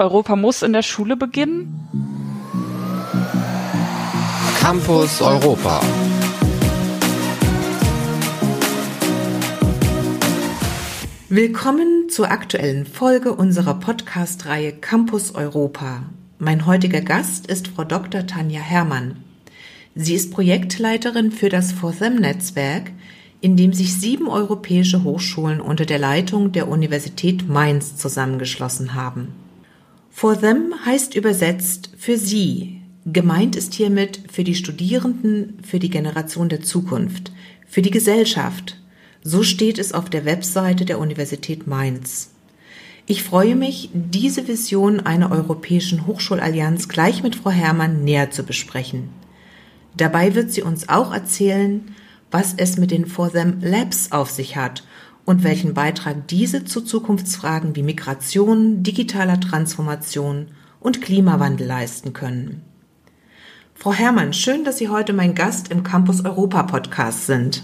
Europa muss in der Schule beginnen? Campus Europa. Willkommen zur aktuellen Folge unserer Podcast-Reihe Campus Europa. Mein heutiger Gast ist Frau Dr. Tanja Herrmann. Sie ist Projektleiterin für das FORTHEM-Netzwerk, in dem sich sieben europäische Hochschulen unter der Leitung der Universität Mainz zusammengeschlossen haben. FORTHEM heißt übersetzt für Sie. Gemeint ist hiermit für die Studierenden, für die Generation der Zukunft, für die Gesellschaft. So steht es auf der Webseite der Universität Mainz. Ich freue mich, diese Vision einer europäischen Hochschulallianz gleich mit Frau Herrmann näher zu besprechen. Dabei wird sie uns auch erzählen, was es mit den For Them Labs auf sich hat und welchen Beitrag diese zu Zukunftsfragen wie Migration, digitaler Transformation und Klimawandel leisten können. Frau Herrmann, schön, dass Sie heute mein Gast im Campus Europa Podcast sind.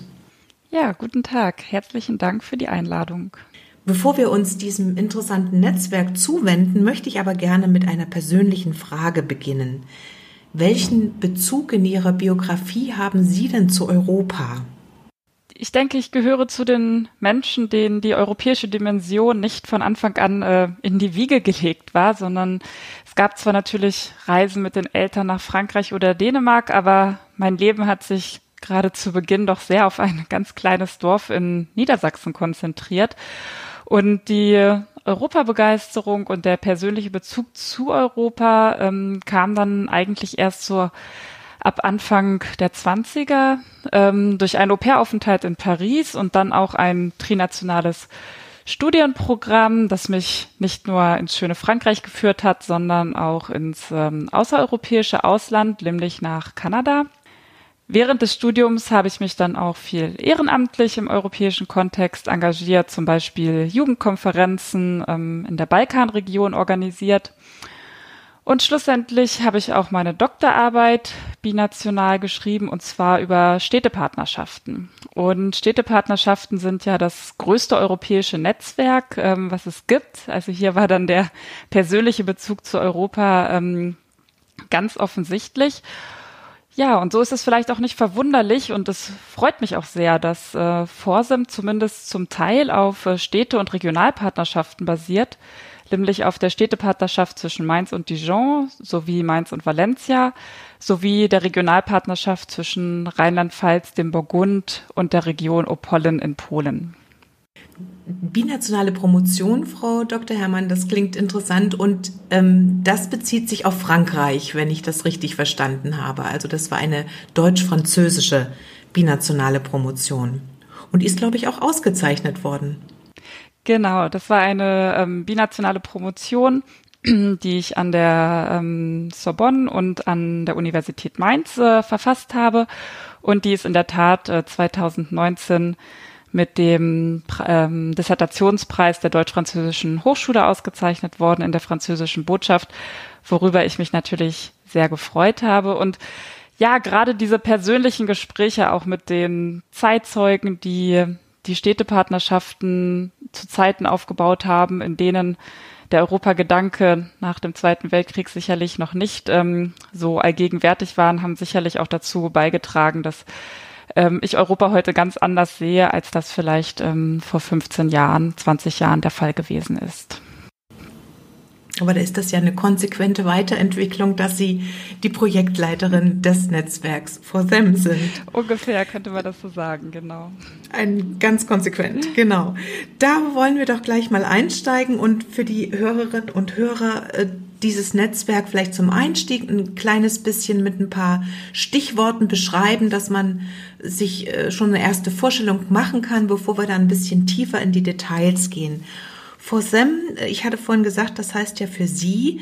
Ja, guten Tag. Herzlichen Dank für die Einladung. Bevor wir uns diesem interessanten Netzwerk zuwenden, möchte ich aber gerne mit einer persönlichen Frage beginnen. Welchen Bezug in Ihrer Biografie haben Sie denn zu Europa? Ich denke, ich gehöre zu den Menschen, denen die europäische Dimension nicht von Anfang an äh, in die Wiege gelegt war, sondern es gab zwar natürlich Reisen mit den Eltern nach Frankreich oder Dänemark, aber mein Leben hat sich gerade zu Beginn doch sehr auf ein ganz kleines Dorf in Niedersachsen konzentriert. Und die Europabegeisterung und der persönliche Bezug zu Europa ähm, kam dann eigentlich erst so ab Anfang der 20er ähm, durch einen Au-pair-Aufenthalt in Paris und dann auch ein trinationales Studienprogramm, das mich nicht nur ins schöne Frankreich geführt hat, sondern auch ins ähm, außereuropäische Ausland, nämlich nach Kanada. Während des Studiums habe ich mich dann auch viel ehrenamtlich im europäischen Kontext engagiert, zum Beispiel Jugendkonferenzen ähm, in der Balkanregion organisiert. Und schlussendlich habe ich auch meine Doktorarbeit binational geschrieben und zwar über Städtepartnerschaften. Und Städtepartnerschaften sind ja das größte europäische Netzwerk, ähm, was es gibt. Also hier war dann der persönliche Bezug zu Europa ähm, ganz offensichtlich. Ja, und so ist es vielleicht auch nicht verwunderlich und es freut mich auch sehr, dass äh, Forsim zumindest zum Teil auf äh, Städte- und Regionalpartnerschaften basiert, nämlich auf der Städtepartnerschaft zwischen Mainz und Dijon sowie Mainz und Valencia sowie der Regionalpartnerschaft zwischen Rheinland-Pfalz, dem Burgund und der Region Opollen in Polen. Binationale Promotion, Frau Dr. Herrmann, das klingt interessant und ähm, das bezieht sich auf Frankreich, wenn ich das richtig verstanden habe. Also das war eine deutsch-französische binationale Promotion und ist, glaube ich, auch ausgezeichnet worden. Genau, das war eine ähm, binationale Promotion, die ich an der ähm, Sorbonne und an der Universität Mainz äh, verfasst habe und die ist in der Tat äh, 2019 mit dem ähm, Dissertationspreis der Deutsch-Französischen Hochschule ausgezeichnet worden in der französischen Botschaft, worüber ich mich natürlich sehr gefreut habe. Und ja, gerade diese persönlichen Gespräche auch mit den Zeitzeugen, die die Städtepartnerschaften zu Zeiten aufgebaut haben, in denen der Europagedanke nach dem Zweiten Weltkrieg sicherlich noch nicht ähm, so allgegenwärtig waren, haben sicherlich auch dazu beigetragen, dass ähm, ich Europa heute ganz anders sehe, als das vielleicht ähm, vor 15 Jahren, 20 Jahren der Fall gewesen ist. Aber da ist das ja eine konsequente Weiterentwicklung, dass Sie die Projektleiterin des Netzwerks For Them sind. Ungefähr könnte man das so sagen, genau. Ein ganz konsequent, genau. Da wollen wir doch gleich mal einsteigen und für die Hörerinnen und Hörer äh, dieses Netzwerk vielleicht zum Einstieg ein kleines bisschen mit ein paar Stichworten beschreiben, dass man sich äh, schon eine erste Vorstellung machen kann, bevor wir dann ein bisschen tiefer in die Details gehen. FOSEM, äh, ich hatte vorhin gesagt, das heißt ja für Sie,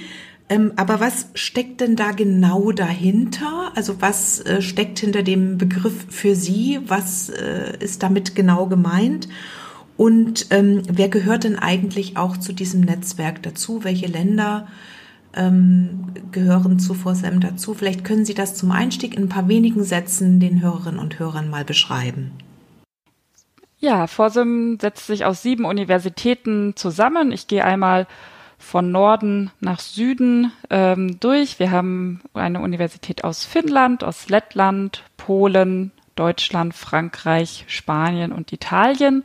ähm, aber was steckt denn da genau dahinter? Also was äh, steckt hinter dem Begriff für Sie? Was ist damit genau gemeint? Und ähm, wer gehört denn eigentlich auch zu diesem Netzwerk dazu? Welche Länder ähm, gehören zu FOSM dazu. Vielleicht können Sie das zum Einstieg in ein paar wenigen Sätzen den Hörerinnen und Hörern mal beschreiben. Ja, FOSM setzt sich aus sieben Universitäten zusammen. Ich gehe einmal von Norden nach Süden ähm, durch. Wir haben eine Universität aus Finnland, aus Lettland, Polen, Deutschland, Frankreich, Spanien und Italien.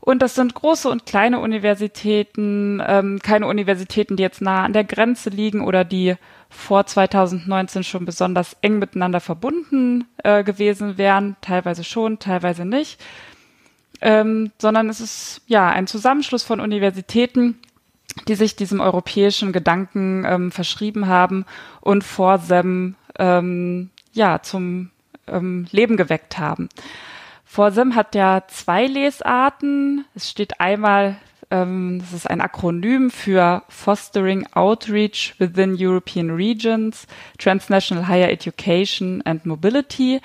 Und das sind große und kleine Universitäten, ähm, keine Universitäten, die jetzt nah an der Grenze liegen oder die vor 2019 schon besonders eng miteinander verbunden äh, gewesen wären, teilweise schon, teilweise nicht, ähm, sondern es ist ja ein Zusammenschluss von Universitäten, die sich diesem europäischen Gedanken ähm, verschrieben haben und vor SEM ähm, ja zum ähm, Leben geweckt haben. FORSEM hat ja zwei Lesarten. Es steht einmal, ähm, das ist ein Akronym für Fostering Outreach within European Regions, Transnational Higher Education and Mobility.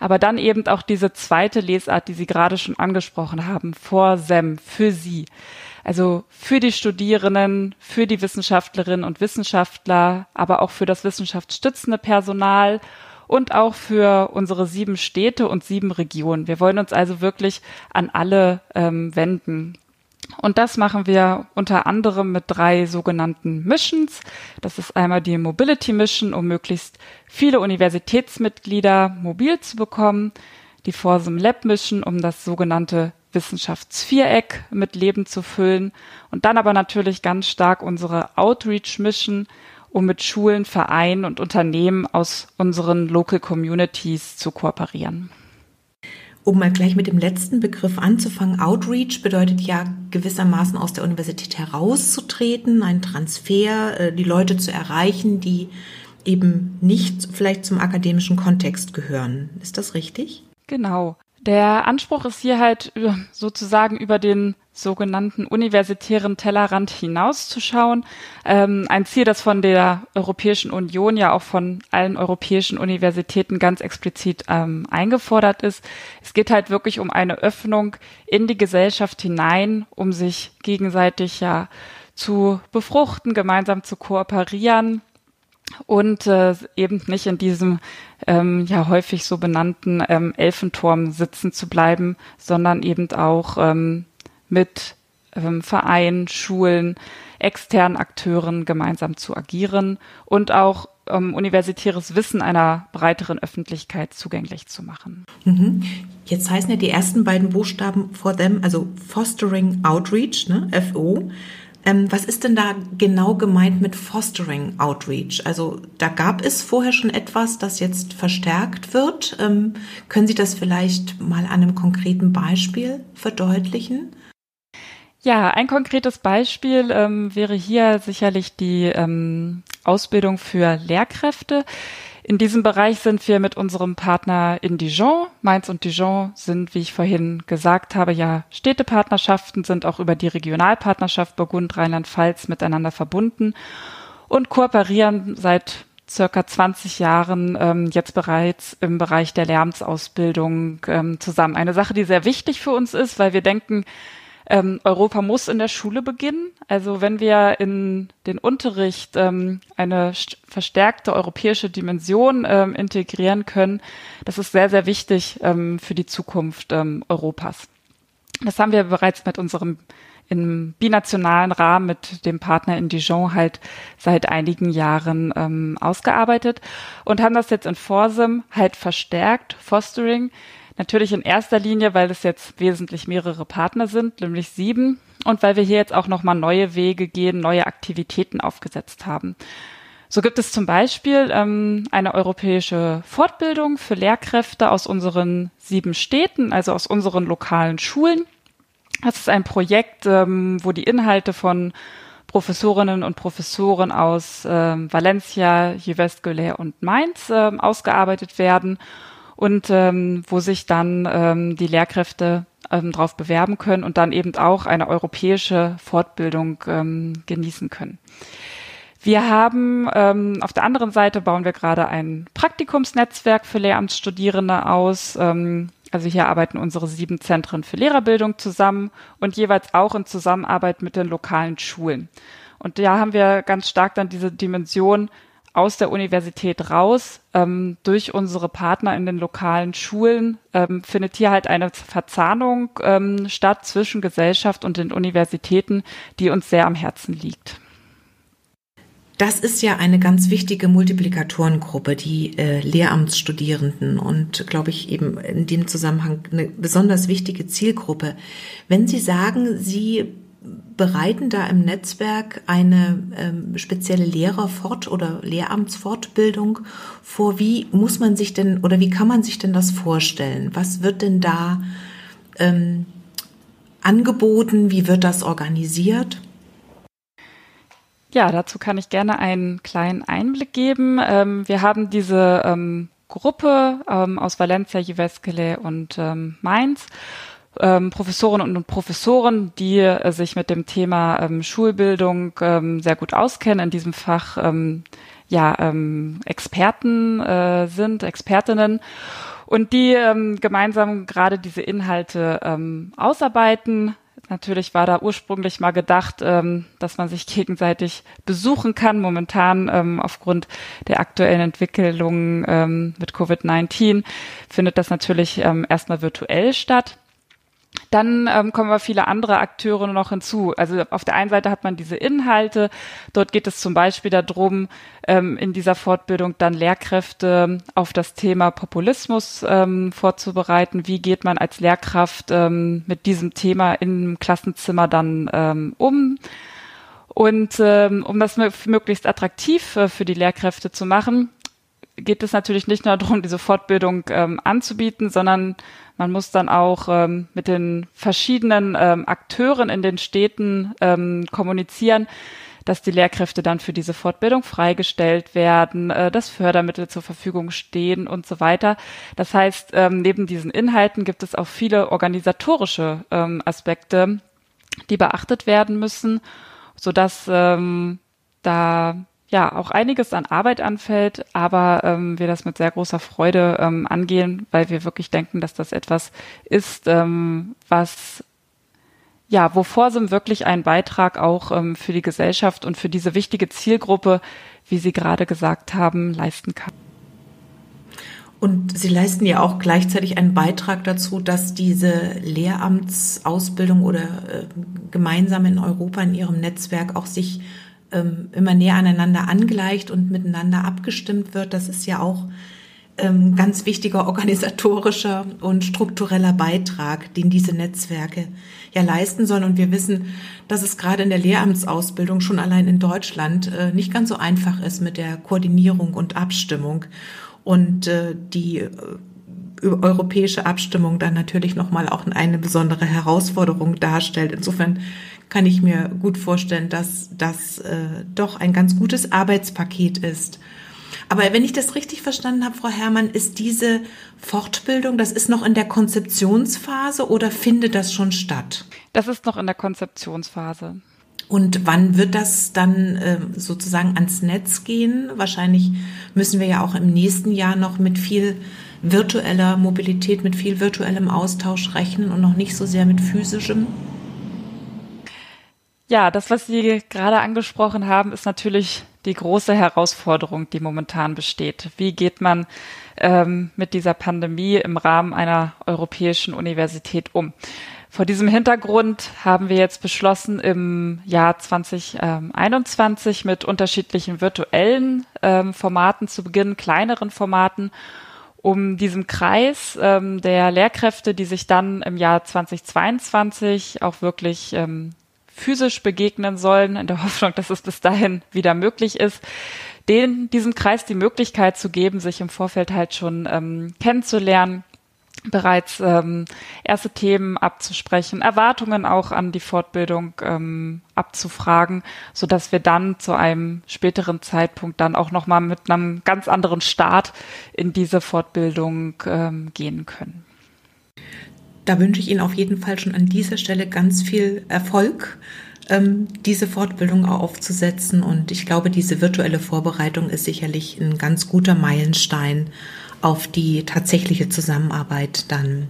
Aber dann eben auch diese zweite Lesart, die Sie gerade schon angesprochen haben, FORSEM, für Sie. Also für die Studierenden, für die Wissenschaftlerinnen und Wissenschaftler, aber auch für das wissenschaftsstützende Personal und auch für unsere sieben Städte und sieben Regionen. Wir wollen uns also wirklich an alle ähm, wenden. Und das machen wir unter anderem mit drei sogenannten Missions. Das ist einmal die Mobility Mission, um möglichst viele Universitätsmitglieder mobil zu bekommen. Die Forsum Lab Mission, um das sogenannte Wissenschaftsviereck mit Leben zu füllen. Und dann aber natürlich ganz stark unsere Outreach Mission, um mit Schulen, Vereinen und Unternehmen aus unseren Local Communities zu kooperieren. Um mal gleich mit dem letzten Begriff anzufangen, Outreach bedeutet ja gewissermaßen aus der Universität herauszutreten, ein Transfer, äh, die Leute zu erreichen, die eben nicht vielleicht zum akademischen Kontext gehören. Ist das richtig? Genau. Der Anspruch ist hier halt sozusagen über den sogenannten universitären Tellerrand hinauszuschauen. Ähm, ein Ziel, das von der Europäischen Union ja auch von allen europäischen Universitäten ganz explizit ähm, eingefordert ist. Es geht halt wirklich um eine Öffnung in die Gesellschaft hinein, um sich gegenseitig ja zu befruchten, gemeinsam zu kooperieren und äh, eben nicht in diesem ähm, ja häufig so benannten ähm, Elfenturm sitzen zu bleiben, sondern eben auch ähm, mit ähm, Vereinen, Schulen, externen Akteuren gemeinsam zu agieren und auch ähm, universitäres Wissen einer breiteren Öffentlichkeit zugänglich zu machen. Mhm. Jetzt heißen ja die ersten beiden Buchstaben for them, also Fostering Outreach, ne, FO. Ähm, was ist denn da genau gemeint mit Fostering Outreach? Also da gab es vorher schon etwas, das jetzt verstärkt wird. Ähm, können Sie das vielleicht mal an einem konkreten Beispiel verdeutlichen? Ja, ein konkretes Beispiel ähm, wäre hier sicherlich die ähm, Ausbildung für Lehrkräfte. In diesem Bereich sind wir mit unserem Partner in Dijon. Mainz und Dijon sind, wie ich vorhin gesagt habe, ja Städtepartnerschaften, sind auch über die Regionalpartnerschaft Burgund Rheinland-Pfalz miteinander verbunden und kooperieren seit circa 20 Jahren ähm, jetzt bereits im Bereich der Lärmsausbildung ähm, zusammen. Eine Sache, die sehr wichtig für uns ist, weil wir denken, ähm, Europa muss in der Schule beginnen. Also wenn wir in den Unterricht ähm, eine verstärkte europäische Dimension ähm, integrieren können, das ist sehr, sehr wichtig ähm, für die Zukunft ähm, Europas. Das haben wir bereits mit unserem im binationalen Rahmen mit dem Partner in Dijon halt seit einigen Jahren ähm, ausgearbeitet und haben das jetzt in Forsem halt verstärkt, Fostering, Natürlich in erster Linie, weil es jetzt wesentlich mehrere Partner sind, nämlich sieben, und weil wir hier jetzt auch nochmal neue Wege gehen, neue Aktivitäten aufgesetzt haben. So gibt es zum Beispiel ähm, eine europäische Fortbildung für Lehrkräfte aus unseren sieben Städten, also aus unseren lokalen Schulen. Das ist ein Projekt, ähm, wo die Inhalte von Professorinnen und Professoren aus ähm, Valencia, Jyväskylä und Mainz ähm, ausgearbeitet werden und ähm, wo sich dann ähm, die Lehrkräfte ähm, darauf bewerben können und dann eben auch eine europäische Fortbildung ähm, genießen können. Wir haben ähm, auf der anderen Seite bauen wir gerade ein Praktikumsnetzwerk für Lehramtsstudierende aus. Ähm, also hier arbeiten unsere sieben Zentren für Lehrerbildung zusammen und jeweils auch in Zusammenarbeit mit den lokalen Schulen. Und da haben wir ganz stark dann diese Dimension aus der Universität raus, ähm, durch unsere Partner in den lokalen Schulen, ähm, findet hier halt eine Verzahnung ähm, statt zwischen Gesellschaft und den Universitäten, die uns sehr am Herzen liegt. Das ist ja eine ganz wichtige Multiplikatorengruppe, die äh, Lehramtsstudierenden und, glaube ich, eben in dem Zusammenhang eine besonders wichtige Zielgruppe. Wenn Sie sagen, Sie bereiten da im Netzwerk eine ähm, spezielle Lehrerfort- oder Lehramtsfortbildung vor. Wie muss man sich denn oder wie kann man sich denn das vorstellen? Was wird denn da ähm, angeboten? Wie wird das organisiert? Ja, dazu kann ich gerne einen kleinen Einblick geben. Ähm, wir haben diese ähm, Gruppe ähm, aus Valencia, Juvescale und ähm, Mainz. Ähm, Professorinnen und Professoren, die äh, sich mit dem Thema ähm, Schulbildung sehr gut auskennen, in diesem Fach ja Experten äh, sind, Expertinnen und die gemeinsam gerade diese Inhalte ausarbeiten, Natürlich war da ursprünglich mal gedacht, ähm, dass man sich gegenseitig besuchen kann. Momentan ähm, aufgrund der aktuellen Entwicklungen ähm, mit Covid-19 findet das natürlich ähm, erstmal virtuell statt. Dann ähm, kommen aber viele andere Akteure noch hinzu. Also auf der einen Seite hat man diese Inhalte. Dort geht es zum Beispiel darum, ähm, in dieser Fortbildung dann Lehrkräfte auf das Thema Populismus ähm, vorzubereiten. Wie geht man als Lehrkraft ähm, mit diesem Thema im Klassenzimmer dann ähm, um? Und ähm, um das möglichst attraktiv äh, für die Lehrkräfte zu machen, geht es natürlich nicht nur darum, diese Fortbildung ähm, anzubieten, sondern man muss dann auch ähm, mit den verschiedenen ähm, Akteuren in den Städten ähm, kommunizieren, dass die Lehrkräfte dann für diese Fortbildung freigestellt werden, äh, dass Fördermittel zur Verfügung stehen und so weiter. Das heißt, ähm, neben diesen Inhalten gibt es auch viele organisatorische ähm, Aspekte, die beachtet werden müssen, sodass ähm, da ja auch einiges an Arbeit anfällt, aber ähm, wir das mit sehr großer Freude ähm, angehen, weil wir wirklich denken, dass das etwas ist, ähm, was ja, wo Forsim wirklich einen Beitrag auch ähm, für die Gesellschaft und für diese wichtige Zielgruppe, wie Sie gerade gesagt haben, leisten kann. Und Sie leisten ja auch gleichzeitig einen Beitrag dazu, dass diese Lehramtsausbildung oder äh, gemeinsam in Europa in Ihrem Netzwerk auch sich ähm, immer näher aneinander angleicht und miteinander abgestimmt wird. Das ist ja auch ähm, ganz wichtiger organisatorischer und struktureller Beitrag, den diese Netzwerke ja leisten sollen. Und wir wissen, dass es gerade in der Lehramtsausbildung schon allein in Deutschland äh, nicht ganz so einfach ist mit der Koordinierung und Abstimmung. Und äh, die äh, europäische Abstimmung dann natürlich nochmal auch eine besondere Herausforderung darstellt. Insofern kann ich mir gut vorstellen, dass das äh, doch ein ganz gutes Arbeitspaket ist. Aber wenn ich das richtig verstanden habe, Frau Herrmann, ist diese Fortbildung, das ist noch in der Konzeptionsphase oder findet das schon statt? Das ist noch in der Konzeptionsphase. Und wann wird das dann äh, sozusagen ans Netz gehen? Wahrscheinlich müssen wir ja auch im nächsten Jahr noch mit viel virtueller Mobilität, mit viel virtuellem Austausch rechnen und noch nicht so sehr mit physischem. Ja, das, was Sie gerade angesprochen haben, ist natürlich die große Herausforderung, die momentan besteht. Wie geht man ähm, mit dieser Pandemie im Rahmen einer europäischen Universität um? Vor diesem Hintergrund haben wir jetzt beschlossen, im Jahr 2021 mit unterschiedlichen virtuellen ähm, Formaten zu beginnen, kleineren Formaten, um diesem Kreis ähm, der Lehrkräfte, die sich dann im Jahr 2022 auch wirklich ähm, physisch begegnen sollen, in der Hoffnung, dass es bis dahin wieder möglich ist, denen, diesem Kreis die Möglichkeit zu geben, sich im Vorfeld halt schon ähm, kennenzulernen, bereits ähm, erste Themen abzusprechen, Erwartungen auch an die Fortbildung ähm, abzufragen, so dass wir dann zu einem späteren Zeitpunkt dann auch noch mal mit einem ganz anderen Start in diese Fortbildung ähm, gehen können da wünsche ich Ihnen auf jeden Fall schon an dieser Stelle ganz viel Erfolg, ähm, diese Fortbildung aufzusetzen. Und ich glaube, diese virtuelle Vorbereitung ist sicherlich ein ganz guter Meilenstein auf die tatsächliche Zusammenarbeit dann.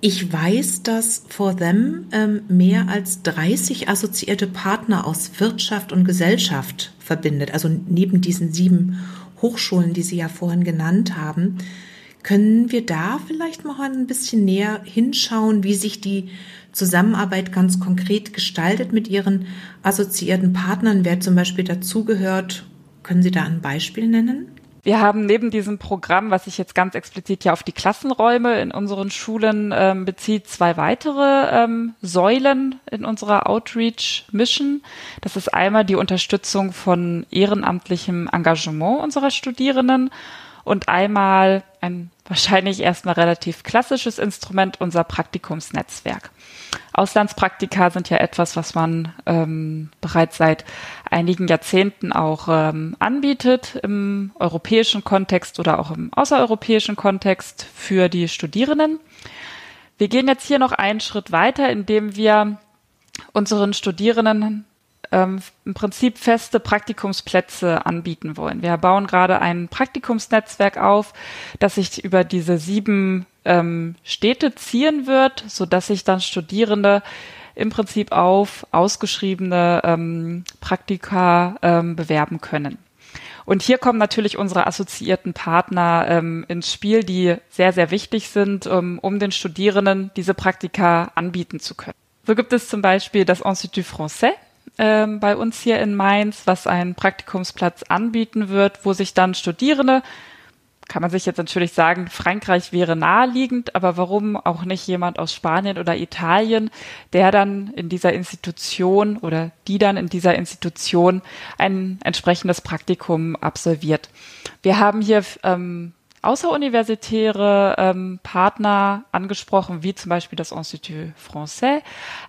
Ich weiß, dass For Them ähm, mehr als 30 assoziierte Partner aus Wirtschaft und Gesellschaft verbindet. Also neben diesen sieben Hochschulen, die Sie ja vorhin genannt haben, können wir da vielleicht mal ein bisschen näher hinschauen, wie sich die Zusammenarbeit ganz konkret gestaltet mit Ihren assoziierten Partnern? Wer zum Beispiel dazugehört? Können Sie da ein Beispiel nennen? Wir haben neben diesem Programm, was sich jetzt ganz explizit ja auf die Klassenräume in unseren Schulen ähm, bezieht, zwei weitere ähm, Säulen in unserer Outreach-Mission. Das ist einmal die Unterstützung von ehrenamtlichem Engagement unserer Studierenden und einmal ein wahrscheinlich erstmal relativ klassisches Instrument, unser Praktikumsnetzwerk. Auslandspraktika sind ja etwas, was man ähm, bereits seit einigen Jahrzehnten auch ähm, anbietet im europäischen Kontext oder auch im außereuropäischen Kontext für die Studierenden. Wir gehen jetzt hier noch einen Schritt weiter, indem wir unseren Studierenden ähm, im Prinzip feste Praktikumsplätze anbieten wollen. Wir bauen gerade ein Praktikumsnetzwerk auf, das sich über diese sieben ähm, Städte ziehen wird, so dass sich dann Studierende im Prinzip auf ausgeschriebene ähm, Praktika ähm, bewerben können. Und hier kommen natürlich unsere assoziierten Partner ähm, ins Spiel, die sehr, sehr wichtig sind, um, um den Studierenden diese Praktika anbieten zu können. So gibt es zum Beispiel das Institut Français, ähm, bei uns hier in Mainz, was einen Praktikumsplatz anbieten wird, wo sich dann Studierende, kann man sich jetzt natürlich sagen, Frankreich wäre naheliegend, aber warum auch nicht jemand aus Spanien oder Italien, der dann in dieser Institution oder die dann in dieser Institution ein entsprechendes Praktikum absolviert. Wir haben hier ähm, außeruniversitäre ähm, Partner angesprochen, wie zum Beispiel das Institut Français,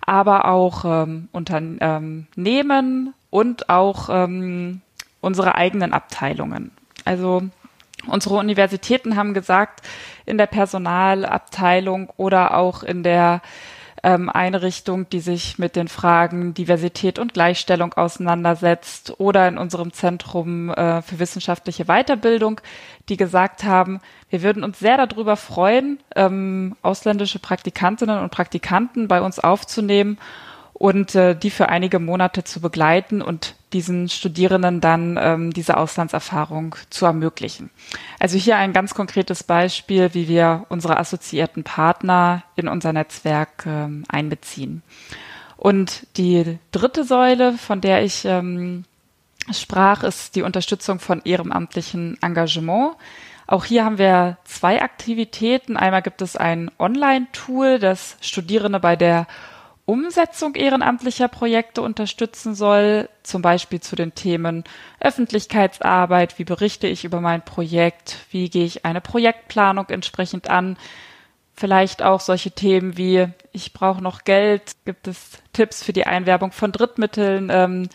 aber auch ähm, Unternehmen und auch ähm, unsere eigenen Abteilungen. Also unsere Universitäten haben gesagt, in der Personalabteilung oder auch in der ähm, Einrichtung, die sich mit den Fragen Diversität und Gleichstellung auseinandersetzt oder in unserem Zentrum äh, für wissenschaftliche Weiterbildung, die gesagt haben, wir würden uns sehr darüber freuen, ähm, ausländische Praktikantinnen und Praktikanten bei uns aufzunehmen und äh, die für einige Monate zu begleiten und diesen Studierenden dann ähm, diese Auslandserfahrung zu ermöglichen. Also hier ein ganz konkretes Beispiel, wie wir unsere assoziierten Partner in unser Netzwerk ähm, einbeziehen. Und die dritte Säule, von der ich ähm, sprach, ist die Unterstützung von ehrenamtlichem Engagement. Auch hier haben wir zwei Aktivitäten. Einmal gibt es ein Online-Tool, das Studierende bei der Umsetzung ehrenamtlicher Projekte unterstützen soll, zum Beispiel zu den Themen Öffentlichkeitsarbeit, wie berichte ich über mein Projekt, wie gehe ich eine Projektplanung entsprechend an, vielleicht auch solche Themen wie ich brauche noch Geld, gibt es Tipps für die Einwerbung von Drittmitteln, ähm,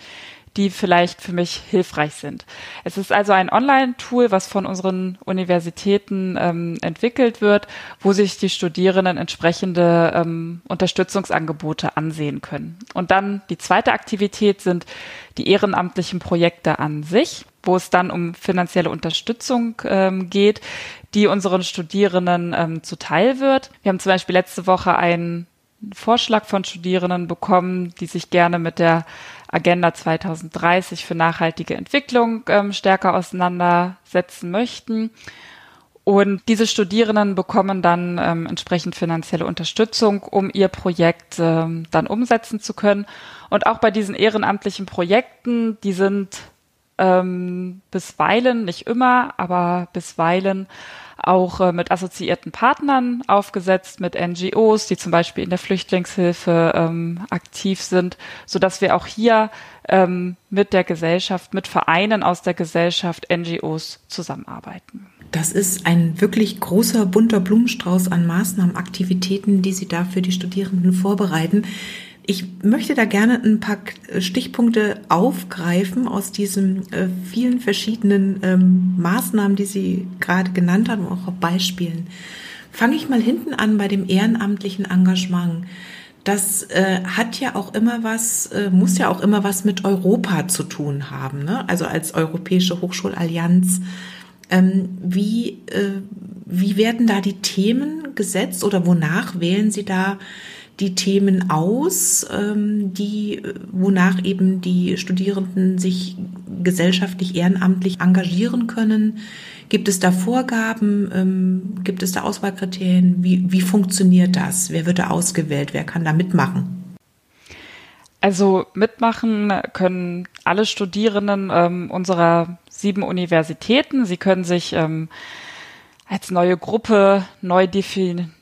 die vielleicht für mich hilfreich sind. Es ist also ein Online-Tool, was von unseren Universitäten ähm, entwickelt wird, wo sich die Studierenden entsprechende ähm, Unterstützungsangebote ansehen können. Und dann die zweite Aktivität sind die ehrenamtlichen Projekte an sich, wo es dann um finanzielle Unterstützung ähm, geht, die unseren Studierenden ähm, zuteil wird. Wir haben zum Beispiel letzte Woche einen Vorschlag von Studierenden bekommen, die sich gerne mit der Agenda 2030 für nachhaltige Entwicklung ähm, stärker auseinandersetzen möchten. Und diese Studierenden bekommen dann ähm, entsprechend finanzielle Unterstützung, um ihr Projekt ähm, dann umsetzen zu können. Und auch bei diesen ehrenamtlichen Projekten, die sind ähm, bisweilen, nicht immer, aber bisweilen auch äh, mit assoziierten Partnern aufgesetzt, mit NGOs, die zum Beispiel in der Flüchtlingshilfe ähm, aktiv sind, so dass wir auch hier ähm, mit der Gesellschaft, mit Vereinen aus der Gesellschaft, NGOs zusammenarbeiten. Das ist ein wirklich großer bunter Blumenstrauß an Maßnahmen, Aktivitäten, die Sie da für die Studierenden vorbereiten. Ich möchte da gerne ein paar Stichpunkte aufgreifen aus diesen äh, vielen verschiedenen ähm, Maßnahmen, die Sie gerade genannt haben, auch Beispielen. Fange ich mal hinten an bei dem ehrenamtlichen Engagement. Das äh, hat ja auch immer was, äh, muss ja auch immer was mit Europa zu tun haben, ne? also als Europäische Hochschulallianz. Ähm, wie, äh, wie werden da die Themen gesetzt oder wonach wählen Sie da die Themen aus, ähm, die, wonach eben die Studierenden sich gesellschaftlich ehrenamtlich engagieren können? Gibt es da Vorgaben? Ähm, gibt es da Auswahlkriterien? Wie, wie funktioniert das? Wer wird da ausgewählt? Wer kann da mitmachen? Also mitmachen können alle Studierenden ähm, unserer sieben Universitäten. Sie können sich ähm, als neue Gruppe neu definieren,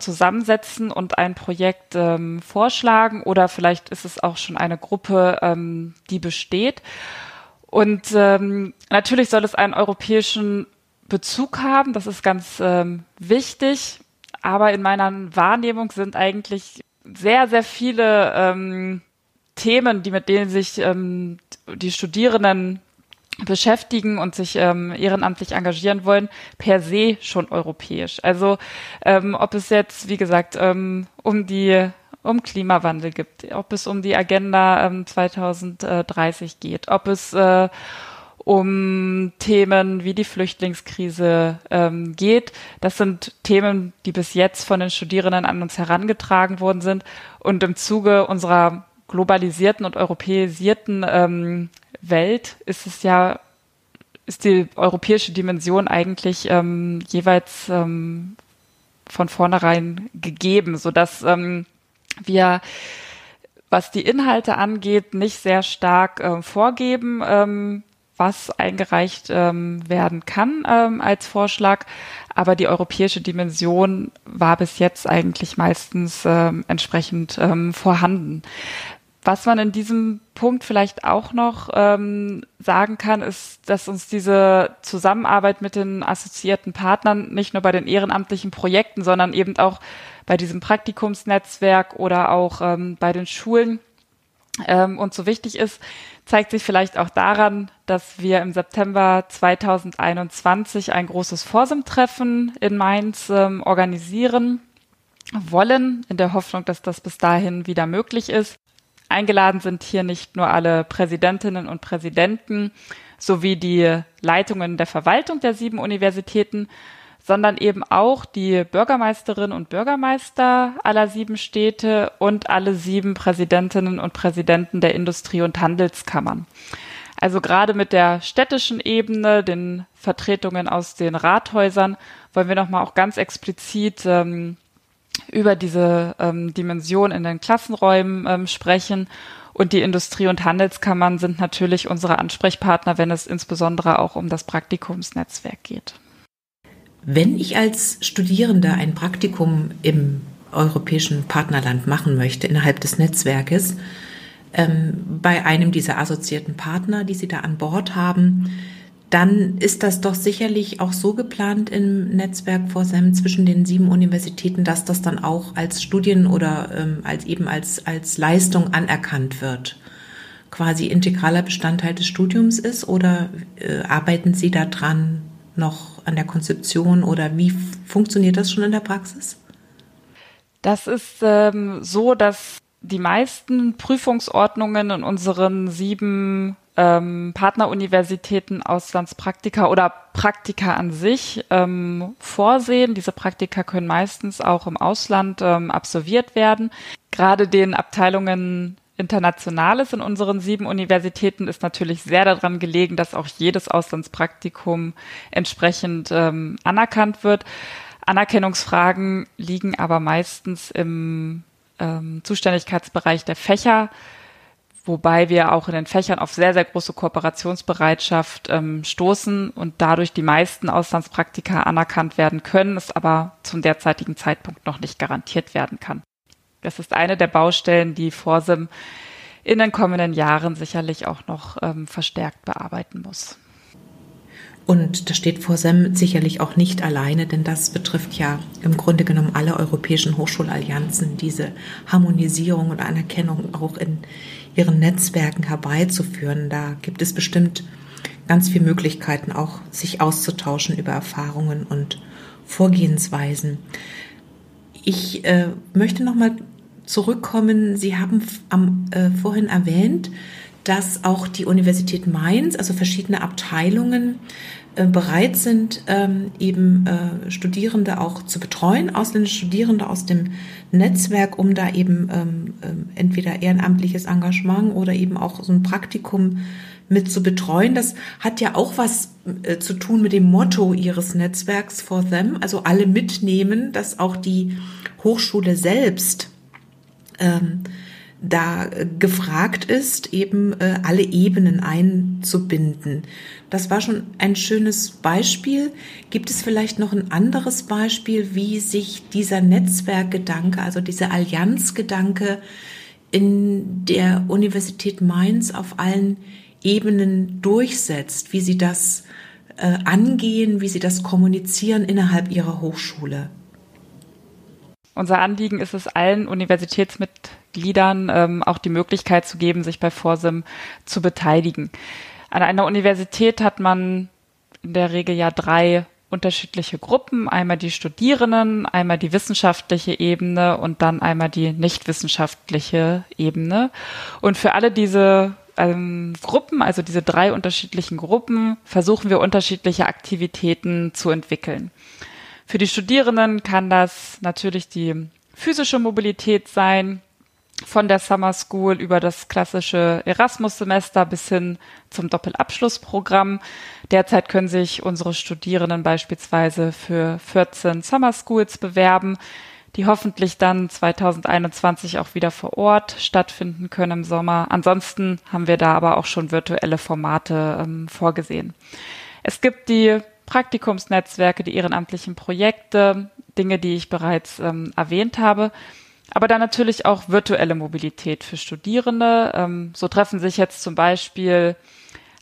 zusammensetzen und ein Projekt ähm, vorschlagen oder vielleicht ist es auch schon eine Gruppe, ähm, die besteht. Und ähm, natürlich soll es einen europäischen Bezug haben, das ist ganz ähm, wichtig. Aber in meiner Wahrnehmung sind eigentlich sehr, sehr viele ähm, Themen, die mit denen sich ähm, die Studierenden beschäftigen und sich ähm, ehrenamtlich engagieren wollen, per se schon europäisch. Also ähm, ob es jetzt, wie gesagt, ähm, um die um Klimawandel gibt, ob es um die Agenda ähm, 2030 geht, ob es äh, um Themen wie die Flüchtlingskrise ähm, geht. Das sind Themen, die bis jetzt von den Studierenden an uns herangetragen worden sind. Und im Zuge unserer globalisierten und europäisierten ähm, Welt ist es ja, ist die europäische Dimension eigentlich ähm, jeweils ähm, von vornherein gegeben, so dass ähm, wir was die Inhalte angeht, nicht sehr stark äh, vorgeben, ähm, was eingereicht ähm, werden kann ähm, als Vorschlag. Aber die europäische Dimension war bis jetzt eigentlich meistens ähm, entsprechend ähm, vorhanden. Was man in diesem Punkt vielleicht auch noch ähm, sagen kann, ist, dass uns diese Zusammenarbeit mit den assoziierten Partnern nicht nur bei den ehrenamtlichen Projekten, sondern eben auch bei diesem Praktikumsnetzwerk oder auch ähm, bei den Schulen ähm, uns so wichtig ist, zeigt sich vielleicht auch daran, dass wir im September 2021 ein großes Vorsim-Treffen in Mainz ähm, organisieren wollen, in der Hoffnung, dass das bis dahin wieder möglich ist. Eingeladen sind hier nicht nur alle Präsidentinnen und Präsidenten sowie die Leitungen der Verwaltung der sieben Universitäten, sondern eben auch die Bürgermeisterinnen und Bürgermeister aller sieben Städte und alle sieben Präsidentinnen und Präsidenten der Industrie- und Handelskammern. Also gerade mit der städtischen Ebene, den Vertretungen aus den Rathäusern, wollen wir nochmal auch ganz explizit ähm, über diese ähm, Dimension in den Klassenräumen ähm, sprechen. Und die Industrie- und Handelskammern sind natürlich unsere Ansprechpartner, wenn es insbesondere auch um das Praktikumsnetzwerk geht. Wenn ich als Studierender ein Praktikum im europäischen Partnerland machen möchte, innerhalb des Netzwerkes, ähm, bei einem dieser assoziierten Partner, die Sie da an Bord haben, dann ist das doch sicherlich auch so geplant im Netzwerk VOSEM zwischen den sieben Universitäten, dass das dann auch als Studien oder ähm, als eben als, als Leistung anerkannt wird. Quasi integraler Bestandteil des Studiums ist oder äh, arbeiten Sie daran noch an der Konzeption oder wie funktioniert das schon in der Praxis? Das ist ähm, so, dass die meisten Prüfungsordnungen in unseren sieben ähm, Partneruniversitäten Auslandspraktika oder Praktika an sich ähm, vorsehen. Diese Praktika können meistens auch im Ausland ähm, absolviert werden. Gerade den Abteilungen Internationales in unseren sieben Universitäten ist natürlich sehr daran gelegen, dass auch jedes Auslandspraktikum entsprechend ähm, anerkannt wird. Anerkennungsfragen liegen aber meistens im ähm, Zuständigkeitsbereich der Fächer wobei wir auch in den Fächern auf sehr, sehr große Kooperationsbereitschaft ähm, stoßen und dadurch die meisten Auslandspraktika anerkannt werden können, es aber zum derzeitigen Zeitpunkt noch nicht garantiert werden kann. Das ist eine der Baustellen, die Forsim in den kommenden Jahren sicherlich auch noch ähm, verstärkt bearbeiten muss. Und das steht vor SEM sicherlich auch nicht alleine, denn das betrifft ja im Grunde genommen alle europäischen Hochschulallianzen, diese Harmonisierung und Anerkennung auch in ihren Netzwerken herbeizuführen. Da gibt es bestimmt ganz viele Möglichkeiten, auch sich auszutauschen über Erfahrungen und Vorgehensweisen. Ich äh, möchte nochmal zurückkommen. Sie haben am, äh, vorhin erwähnt, dass auch die Universität Mainz, also verschiedene Abteilungen, bereit sind, ähm, eben äh, Studierende auch zu betreuen, ausländische Studierende aus dem Netzwerk, um da eben ähm, ähm, entweder ehrenamtliches Engagement oder eben auch so ein Praktikum mit zu betreuen. Das hat ja auch was äh, zu tun mit dem Motto ihres Netzwerks for them, also alle mitnehmen, dass auch die Hochschule selbst ähm, da gefragt ist, eben äh, alle Ebenen einzubinden. Das war schon ein schönes Beispiel. Gibt es vielleicht noch ein anderes Beispiel, wie sich dieser Netzwerkgedanke, also dieser Allianzgedanke in der Universität Mainz auf allen Ebenen durchsetzt, wie sie das äh, angehen, wie sie das kommunizieren innerhalb ihrer Hochschule? Unser Anliegen ist es, allen Universitätsmitgliedern ähm, auch die Möglichkeit zu geben, sich bei Vorsim zu beteiligen. An einer Universität hat man in der Regel ja drei unterschiedliche Gruppen. Einmal die Studierenden, einmal die wissenschaftliche Ebene und dann einmal die nicht wissenschaftliche Ebene. Und für alle diese ähm, Gruppen, also diese drei unterschiedlichen Gruppen, versuchen wir unterschiedliche Aktivitäten zu entwickeln. Für die Studierenden kann das natürlich die physische Mobilität sein, von der Summer School über das klassische Erasmus-Semester bis hin zum Doppelabschlussprogramm. Derzeit können sich unsere Studierenden beispielsweise für 14 Summer Schools bewerben, die hoffentlich dann 2021 auch wieder vor Ort stattfinden können im Sommer. Ansonsten haben wir da aber auch schon virtuelle Formate ähm, vorgesehen. Es gibt die Praktikumsnetzwerke, die ehrenamtlichen Projekte, Dinge, die ich bereits ähm, erwähnt habe. Aber dann natürlich auch virtuelle Mobilität für Studierende. Ähm, so treffen sich jetzt zum Beispiel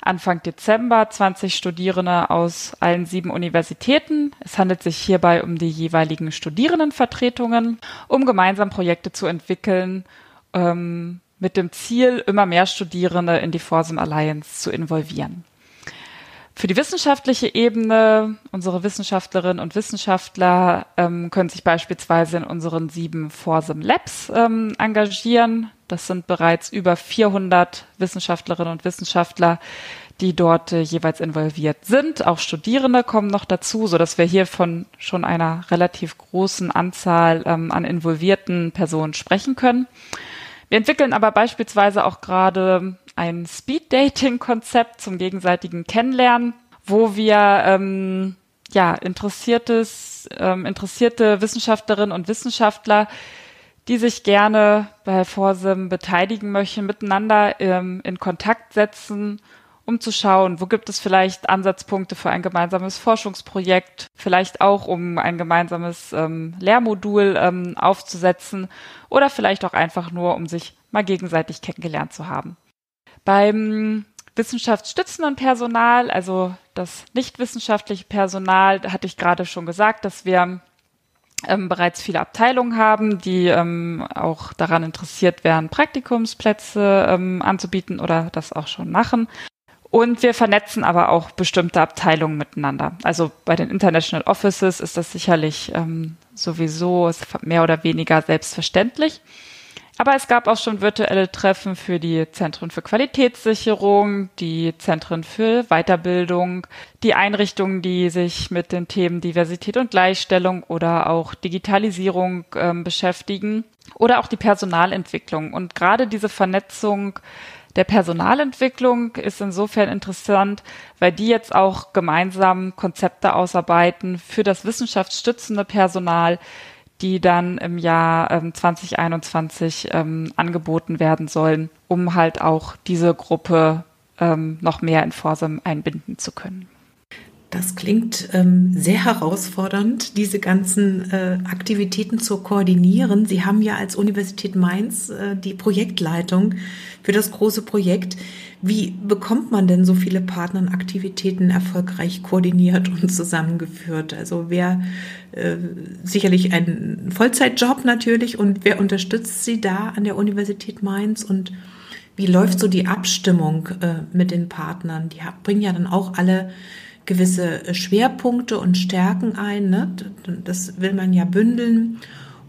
Anfang Dezember 20 Studierende aus allen sieben Universitäten. Es handelt sich hierbei um die jeweiligen Studierendenvertretungen, um gemeinsam Projekte zu entwickeln, ähm, mit dem Ziel, immer mehr Studierende in die Forsum Alliance zu involvieren. Für die wissenschaftliche Ebene, unsere Wissenschaftlerinnen und Wissenschaftler ähm, können sich beispielsweise in unseren sieben Forsum Labs ähm, engagieren. Das sind bereits über 400 Wissenschaftlerinnen und Wissenschaftler, die dort äh, jeweils involviert sind. Auch Studierende kommen noch dazu, so dass wir hier von schon einer relativ großen Anzahl ähm, an involvierten Personen sprechen können. Wir entwickeln aber beispielsweise auch gerade ein Speed-Dating-Konzept zum gegenseitigen Kennenlernen, wo wir ähm, ja interessiertes, ähm, interessierte Wissenschaftlerinnen und Wissenschaftler, die sich gerne bei Forsim beteiligen möchten, miteinander ähm, in Kontakt setzen, um zu schauen, wo gibt es vielleicht Ansatzpunkte für ein gemeinsames Forschungsprojekt, vielleicht auch um ein gemeinsames ähm, Lehrmodul ähm, aufzusetzen oder vielleicht auch einfach nur, um sich mal gegenseitig kennengelernt zu haben. Beim wissenschaftsstützenden Personal, also das nicht wissenschaftliche Personal, hatte ich gerade schon gesagt, dass wir ähm, bereits viele Abteilungen haben, die ähm, auch daran interessiert wären, Praktikumsplätze ähm, anzubieten oder das auch schon machen. Und wir vernetzen aber auch bestimmte Abteilungen miteinander. Also bei den International Offices ist das sicherlich ähm, sowieso mehr oder weniger selbstverständlich. Aber es gab auch schon virtuelle Treffen für die Zentren für Qualitätssicherung, die Zentren für Weiterbildung, die Einrichtungen, die sich mit den Themen Diversität und Gleichstellung oder auch Digitalisierung ähm, beschäftigen oder auch die Personalentwicklung. Und gerade diese Vernetzung der Personalentwicklung ist insofern interessant, weil die jetzt auch gemeinsam Konzepte ausarbeiten für das wissenschaftsstützende Personal, die dann im Jahr ähm, 2021 ähm, angeboten werden sollen, um halt auch diese Gruppe ähm, noch mehr in Forsam einbinden zu können. Das klingt ähm, sehr herausfordernd, diese ganzen äh, Aktivitäten zu koordinieren. Sie haben ja als Universität Mainz äh, die Projektleitung für das große Projekt. Wie bekommt man denn so viele Partneraktivitäten erfolgreich koordiniert und zusammengeführt? Also wer äh, sicherlich ein Vollzeitjob natürlich und wer unterstützt Sie da an der Universität Mainz und wie läuft so die Abstimmung äh, mit den Partnern? Die bringen ja dann auch alle gewisse Schwerpunkte und Stärken ein. Ne? Das will man ja bündeln.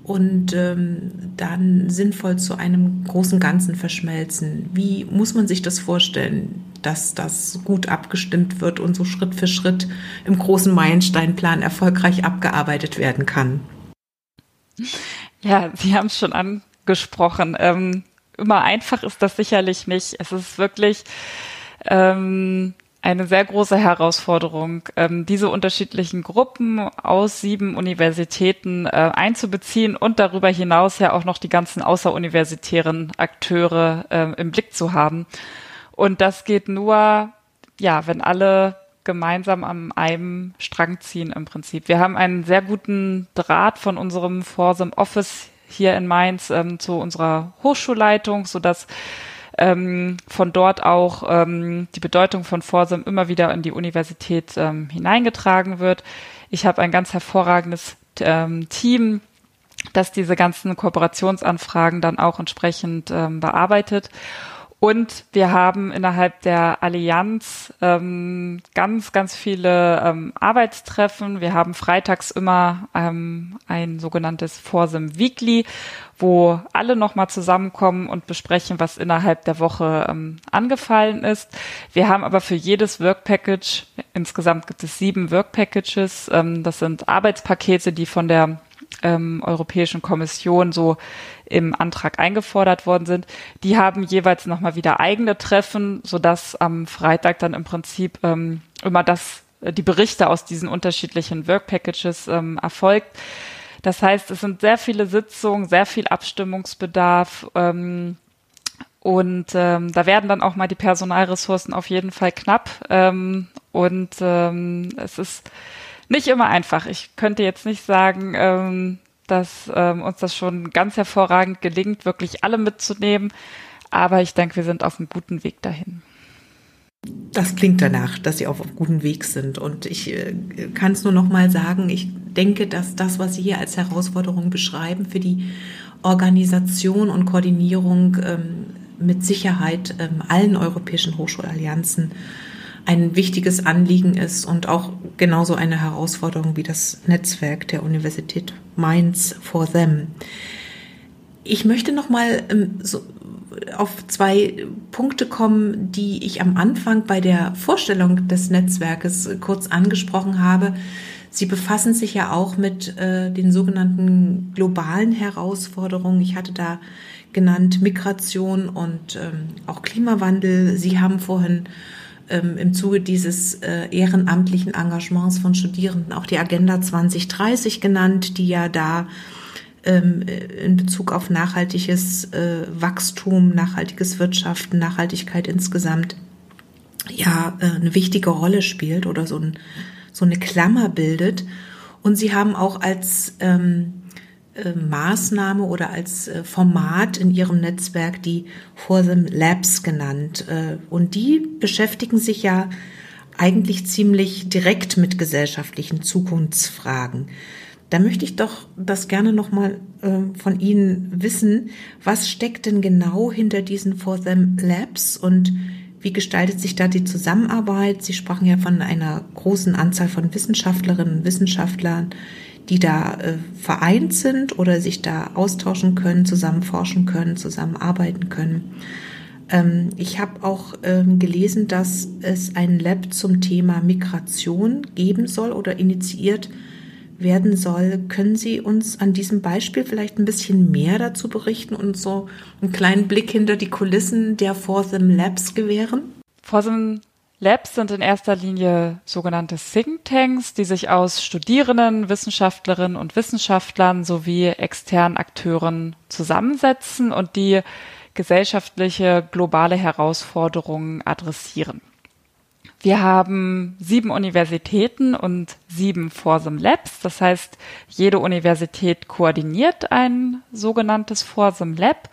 Und ähm, dann sinnvoll zu einem großen Ganzen verschmelzen. Wie muss man sich das vorstellen, dass das gut abgestimmt wird und so Schritt für Schritt im großen Meilensteinplan erfolgreich abgearbeitet werden kann? Ja, Sie haben es schon angesprochen. Ähm, immer einfach ist das sicherlich nicht. Es ist wirklich ähm, eine sehr große Herausforderung, ähm, diese unterschiedlichen Gruppen aus sieben Universitäten äh, einzubeziehen und darüber hinaus ja auch noch die ganzen außeruniversitären Akteure äh, im Blick zu haben. Und das geht nur, ja, wenn alle gemeinsam an einem Strang ziehen im Prinzip. Wir haben einen sehr guten Draht von unserem Forsum Office hier in Mainz ähm, zu unserer Hochschulleitung, so dass ähm, von dort auch ähm, die Bedeutung von Forsum immer wieder in die Universität ähm, hineingetragen wird. Ich habe ein ganz hervorragendes ähm, Team, das diese ganzen Kooperationsanfragen dann auch entsprechend ähm, bearbeitet. Und wir haben innerhalb der Allianz ähm, ganz, ganz viele ähm, Arbeitstreffen. Wir haben freitags immer ähm, ein sogenanntes Forsum Weekly, wo alle nochmal zusammenkommen und besprechen, was innerhalb der Woche ähm, angefallen ist. Wir haben aber für jedes Work Package, insgesamt gibt es sieben Work Packages, ähm, das sind Arbeitspakete, die von der ähm, Europäischen Kommission so im Antrag eingefordert worden sind, die haben jeweils nochmal wieder eigene Treffen, sodass am Freitag dann im Prinzip ähm, immer das, äh, die Berichte aus diesen unterschiedlichen Work Packages ähm, erfolgt. Das heißt, es sind sehr viele Sitzungen, sehr viel Abstimmungsbedarf. Ähm, und ähm, da werden dann auch mal die Personalressourcen auf jeden Fall knapp. Ähm, und ähm, es ist nicht immer einfach. Ich könnte jetzt nicht sagen, ähm, dass ähm, uns das schon ganz hervorragend gelingt, wirklich alle mitzunehmen. Aber ich denke, wir sind auf einem guten Weg dahin. Das klingt danach, dass Sie auf einem guten Weg sind. Und ich äh, kann es nur noch mal sagen, ich denke, dass das, was Sie hier als Herausforderung beschreiben, für die Organisation und Koordinierung ähm, mit Sicherheit ähm, allen europäischen Hochschulallianzen ein wichtiges Anliegen ist und auch genauso eine Herausforderung wie das Netzwerk der Universität Mainz for Them. Ich möchte noch mal ähm, so auf zwei Punkte kommen, die ich am Anfang bei der Vorstellung des Netzwerkes kurz angesprochen habe. Sie befassen sich ja auch mit äh, den sogenannten globalen Herausforderungen. Ich hatte da genannt Migration und ähm, auch Klimawandel. Sie haben vorhin ähm, im Zuge dieses äh, ehrenamtlichen Engagements von Studierenden auch die Agenda 2030 genannt, die ja da ähm, in Bezug auf nachhaltiges äh, Wachstum, nachhaltiges Wirtschaften, Nachhaltigkeit insgesamt ja äh, eine wichtige Rolle spielt oder so, ein, so eine Klammer bildet. Und sie haben auch als ähm, äh, Maßnahme oder als äh, Format in ihrem Netzwerk die FORSIM Labs genannt. Äh, und die beschäftigen sich ja eigentlich ziemlich direkt mit gesellschaftlichen Zukunftsfragen. Da möchte ich doch das gerne nochmal äh, von Ihnen wissen. Was steckt denn genau hinter diesen For Them Labs und wie gestaltet sich da die Zusammenarbeit? Sie sprachen ja von einer großen Anzahl von Wissenschaftlerinnen und Wissenschaftlern, die da äh, vereint sind oder sich da austauschen können, zusammen forschen können, zusammenarbeiten können. Ähm, ich habe auch ähm, gelesen, dass es ein Lab zum Thema Migration geben soll oder initiiert werden soll. Können Sie uns an diesem Beispiel vielleicht ein bisschen mehr dazu berichten und so einen kleinen Blick hinter die Kulissen der FORSIM Labs gewähren? FORSIM Labs sind in erster Linie sogenannte Thinktanks, die sich aus Studierenden, Wissenschaftlerinnen und Wissenschaftlern sowie externen Akteuren zusammensetzen und die gesellschaftliche globale Herausforderungen adressieren. Wir haben sieben Universitäten und sieben Forsum Labs. Das heißt, jede Universität koordiniert ein sogenanntes Forsum Lab.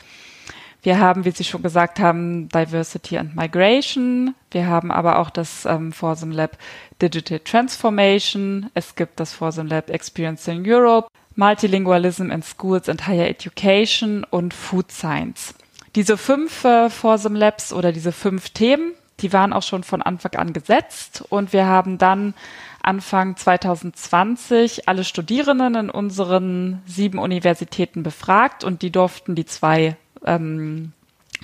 Wir haben, wie Sie schon gesagt haben, Diversity and Migration. Wir haben aber auch das ähm, Forsum Lab Digital Transformation. Es gibt das Forsum Lab Experiencing Europe, Multilingualism in Schools and Higher Education und Food Science. Diese fünf äh, Forsum Labs oder diese fünf Themen, die waren auch schon von Anfang an gesetzt und wir haben dann Anfang 2020 alle Studierenden in unseren sieben Universitäten befragt und die durften die zwei ähm,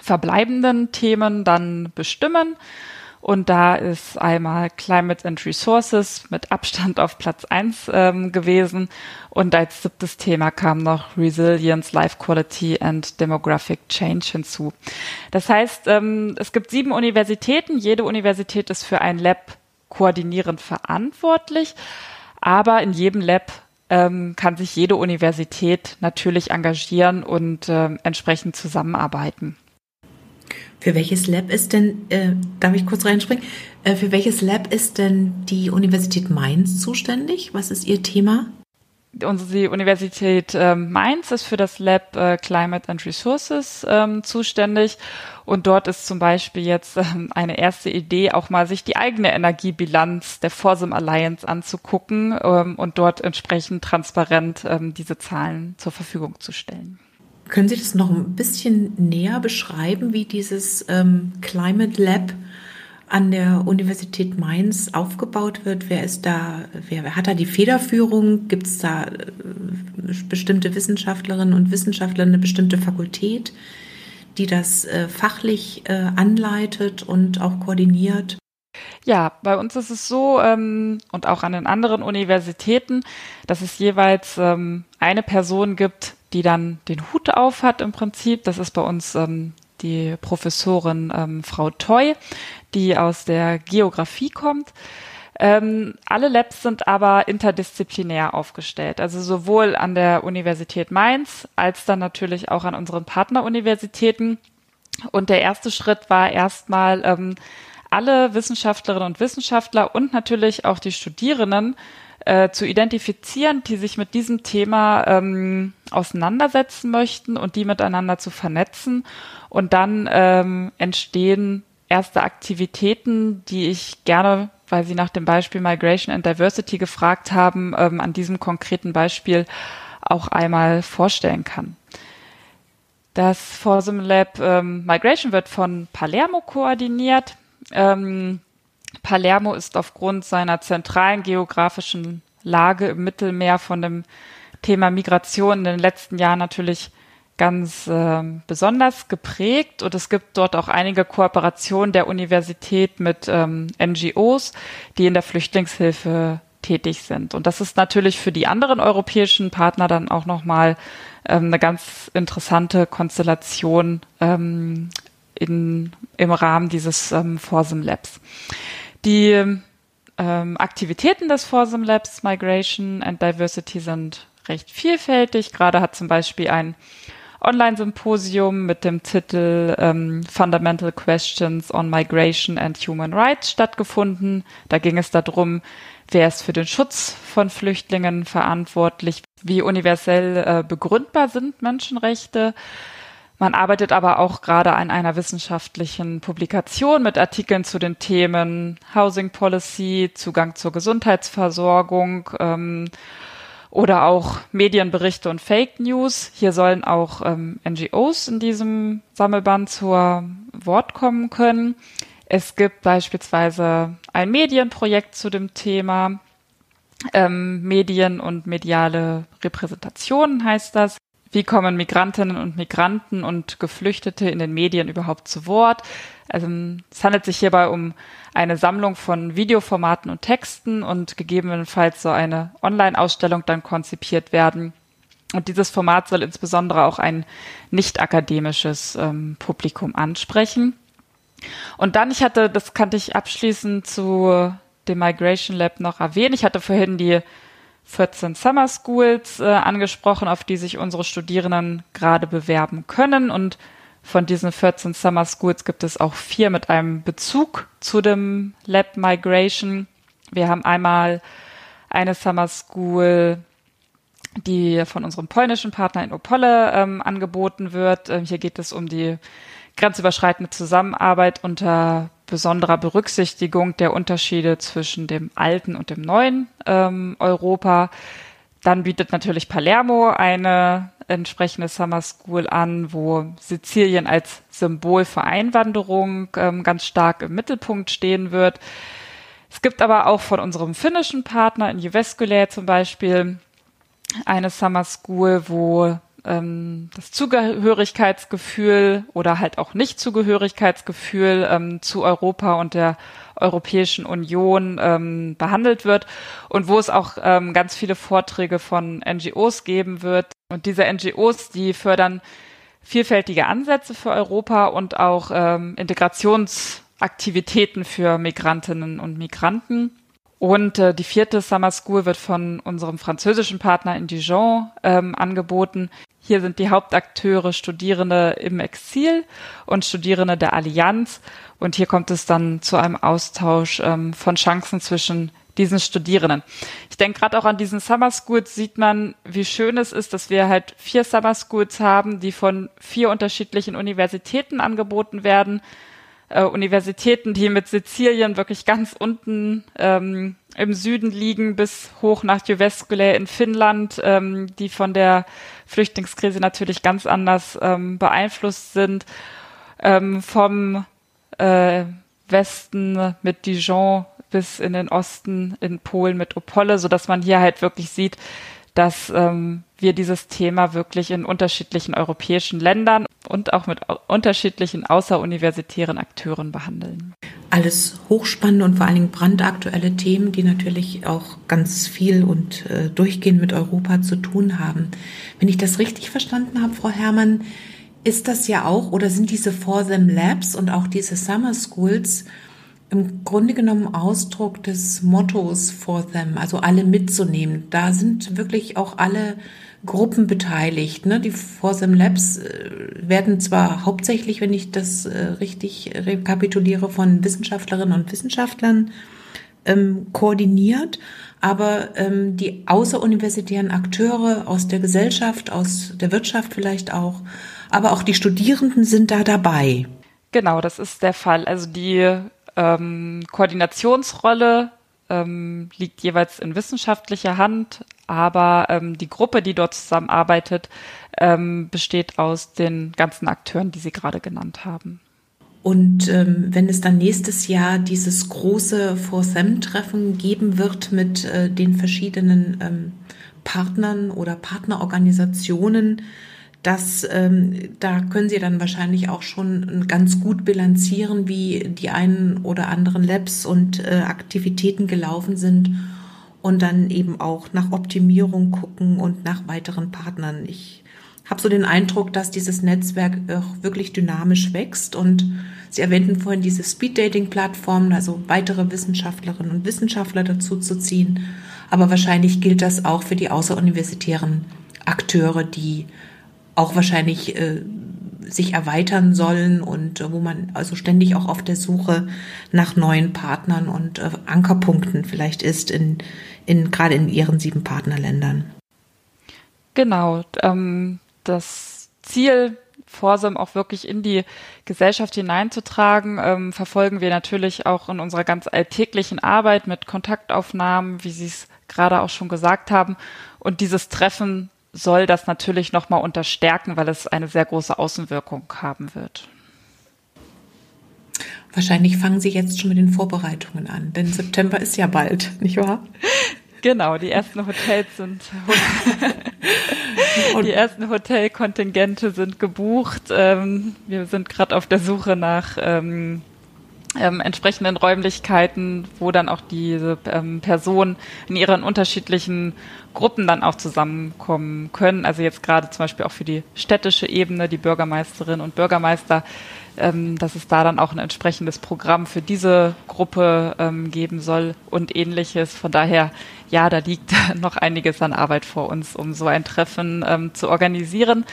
verbleibenden Themen dann bestimmen. Und da ist einmal Climate and Resources mit Abstand auf Platz eins ähm, gewesen. Und als siebtes Thema kam noch Resilience, Life Quality and Demographic Change hinzu. Das heißt, ähm, es gibt sieben Universitäten. Jede Universität ist für ein Lab koordinierend verantwortlich. Aber in jedem Lab ähm, kann sich jede Universität natürlich engagieren und äh, entsprechend zusammenarbeiten. Für welches Lab ist denn, äh, darf ich kurz reinspringen, äh, für welches Lab ist denn die Universität Mainz zuständig? Was ist Ihr Thema? Unsere Universität äh, Mainz ist für das Lab äh, Climate and Resources ähm, zuständig und dort ist zum Beispiel jetzt ähm, eine erste Idee, auch mal sich die eigene Energiebilanz der Forsim Alliance anzugucken ähm, und dort entsprechend transparent ähm, diese Zahlen zur Verfügung zu stellen. Können Sie das noch ein bisschen näher beschreiben, wie dieses ähm, Climate Lab an der Universität Mainz aufgebaut wird? Wer ist da, wer, hat da die Federführung? Gibt es da äh, bestimmte Wissenschaftlerinnen und Wissenschaftler, eine bestimmte Fakultät, die das äh, fachlich äh, anleitet und auch koordiniert? Ja, bei uns ist es so ähm, und auch an den anderen Universitäten, dass es jeweils ähm, eine Person gibt, die dann den Hut auf hat im Prinzip. Das ist bei uns ähm, die Professorin ähm, Frau Toy, die aus der Geografie kommt. Ähm, alle Labs sind aber interdisziplinär aufgestellt, also sowohl an der Universität Mainz als dann natürlich auch an unseren Partneruniversitäten. Und der erste Schritt war erstmal ähm, alle Wissenschaftlerinnen und Wissenschaftler und natürlich auch die Studierenden äh, zu identifizieren, die sich mit diesem Thema ähm, auseinandersetzen möchten und die miteinander zu vernetzen. Und dann ähm, entstehen erste Aktivitäten, die ich gerne, weil Sie nach dem Beispiel Migration and Diversity gefragt haben, ähm, an diesem konkreten Beispiel auch einmal vorstellen kann. Das Forsum Lab ähm, Migration wird von Palermo koordiniert. Ähm, Palermo ist aufgrund seiner zentralen geografischen Lage im Mittelmeer von dem Thema Migration in den letzten Jahren natürlich ganz äh, besonders geprägt und es gibt dort auch einige Kooperationen der Universität mit ähm, NGOs, die in der Flüchtlingshilfe tätig sind. Und das ist natürlich für die anderen europäischen Partner dann auch nochmal ähm, eine ganz interessante Konstellation ähm, in, im Rahmen dieses ähm, Forsum Labs. Die ähm, Aktivitäten des Forsum Labs Migration and Diversity sind recht vielfältig. Gerade hat zum Beispiel ein Online-Symposium mit dem Titel ähm, Fundamental Questions on Migration and Human Rights stattgefunden. Da ging es darum, wer ist für den Schutz von Flüchtlingen verantwortlich, wie universell äh, begründbar sind Menschenrechte man arbeitet aber auch gerade an einer wissenschaftlichen Publikation mit Artikeln zu den Themen Housing Policy, Zugang zur Gesundheitsversorgung ähm, oder auch Medienberichte und Fake News. Hier sollen auch ähm, NGOs in diesem Sammelband zur Wort kommen können. Es gibt beispielsweise ein Medienprojekt zu dem Thema. Ähm, Medien und mediale Repräsentation heißt das. Wie kommen Migrantinnen und Migranten und Geflüchtete in den Medien überhaupt zu Wort? Also es handelt sich hierbei um eine Sammlung von Videoformaten und Texten und gegebenenfalls so eine Online-Ausstellung dann konzipiert werden. Und dieses Format soll insbesondere auch ein nicht akademisches ähm, Publikum ansprechen. Und dann, ich hatte, das kannte ich abschließend zu dem Migration Lab noch erwähnen. Ich hatte vorhin die 14 Summer Schools äh, angesprochen, auf die sich unsere Studierenden gerade bewerben können. Und von diesen 14 Summer Schools gibt es auch vier mit einem Bezug zu dem Lab Migration. Wir haben einmal eine Summer School, die von unserem polnischen Partner in Opole ähm, angeboten wird. Ähm, hier geht es um die grenzüberschreitende Zusammenarbeit unter besonderer Berücksichtigung der Unterschiede zwischen dem alten und dem neuen ähm, Europa. Dann bietet natürlich Palermo eine entsprechende Summer School an, wo Sizilien als Symbol für Einwanderung ähm, ganz stark im Mittelpunkt stehen wird. Es gibt aber auch von unserem finnischen Partner in Jyväskylä zum Beispiel eine Summer School, wo ähm, das Zugehörigkeitsgefühl oder halt auch Nicht-Zugehörigkeitsgefühl ähm, zu Europa und der Europäischen Union ähm, behandelt wird und wo es auch ähm, ganz viele Vorträge von NGOs geben wird. Und diese NGOs, die fördern vielfältige Ansätze für Europa und auch ähm, Integrationsaktivitäten für Migrantinnen und Migranten. Und äh, die vierte Summer School wird von unserem französischen Partner in Dijon ähm, angeboten. Hier sind die Hauptakteure Studierende im Exil und Studierende der Allianz. Und hier kommt es dann zu einem Austausch ähm, von Chancen zwischen diesen Studierenden. Ich denke gerade auch an diesen Summer Schools sieht man, wie schön es ist, dass wir halt vier Summer Schools haben, die von vier unterschiedlichen Universitäten angeboten werden äh, Universitäten, die mit Sizilien wirklich ganz unten ähm, im Süden liegen, bis hoch nach Jyväskylä in Finnland, ähm, die von der Flüchtlingskrise natürlich ganz anders ähm, beeinflusst sind. Ähm, vom äh, Westen mit Dijon bis in den Osten in Polen mit Opole, so dass man hier halt wirklich sieht, dass ähm, wir dieses Thema wirklich in unterschiedlichen europäischen Ländern und auch mit unterschiedlichen außeruniversitären Akteuren behandeln. Alles hochspannende und vor allen Dingen brandaktuelle Themen, die natürlich auch ganz viel und äh, durchgehend mit Europa zu tun haben. Wenn ich das richtig verstanden habe, Frau Herrmann, ist das ja auch oder sind diese For Them Labs und auch diese Summer Schools im Grunde genommen Ausdruck des Mottos For Them, also alle mitzunehmen. Da sind wirklich auch alle Gruppen beteiligt. Ne? Die Forsem Labs äh, werden zwar hauptsächlich, wenn ich das äh, richtig rekapituliere, von Wissenschaftlerinnen und Wissenschaftlern ähm, koordiniert, aber ähm, die außeruniversitären Akteure aus der Gesellschaft, aus der Wirtschaft vielleicht auch, aber auch die Studierenden sind da dabei. Genau, das ist der Fall. Also die ähm, Koordinationsrolle ähm, liegt jeweils in wissenschaftlicher Hand, aber ähm, die Gruppe, die dort zusammenarbeitet, ähm, besteht aus den ganzen Akteuren, die Sie gerade genannt haben. Und ähm, wenn es dann nächstes Jahr dieses große For-Them-Treffen geben wird mit äh, den verschiedenen ähm, Partnern oder Partnerorganisationen, das, ähm, da können Sie dann wahrscheinlich auch schon ganz gut bilanzieren, wie die einen oder anderen Labs und äh, Aktivitäten gelaufen sind und dann eben auch nach Optimierung gucken und nach weiteren Partnern. Ich habe so den Eindruck, dass dieses Netzwerk auch wirklich dynamisch wächst und Sie erwähnten vorhin diese Speed-Dating-Plattformen, also weitere Wissenschaftlerinnen und Wissenschaftler dazu zu ziehen. Aber wahrscheinlich gilt das auch für die außeruniversitären Akteure, die auch wahrscheinlich äh, sich erweitern sollen und äh, wo man also ständig auch auf der Suche nach neuen Partnern und äh, Ankerpunkten vielleicht ist in, in gerade in ihren sieben Partnerländern. Genau, ähm, das Ziel Forsam auch wirklich in die Gesellschaft hineinzutragen, ähm, verfolgen wir natürlich auch in unserer ganz alltäglichen Arbeit mit Kontaktaufnahmen, wie Sie es gerade auch schon gesagt haben. Und dieses Treffen soll das natürlich nochmal unterstärken, weil es eine sehr große Außenwirkung haben wird. Wahrscheinlich fangen Sie jetzt schon mit den Vorbereitungen an, denn September ist ja bald, nicht wahr? Genau, die ersten Hotels sind die ersten Hotelkontingente sind gebucht. Ähm, wir sind gerade auf der Suche nach ähm, entsprechenden Räumlichkeiten, wo dann auch diese ähm, Personen in ihren unterschiedlichen Gruppen dann auch zusammenkommen können. Also jetzt gerade zum Beispiel auch für die städtische Ebene, die Bürgermeisterinnen und Bürgermeister, ähm, dass es da dann auch ein entsprechendes Programm für diese Gruppe ähm, geben soll und ähnliches. Von daher, ja, da liegt noch einiges an Arbeit vor uns, um so ein Treffen ähm, zu organisieren.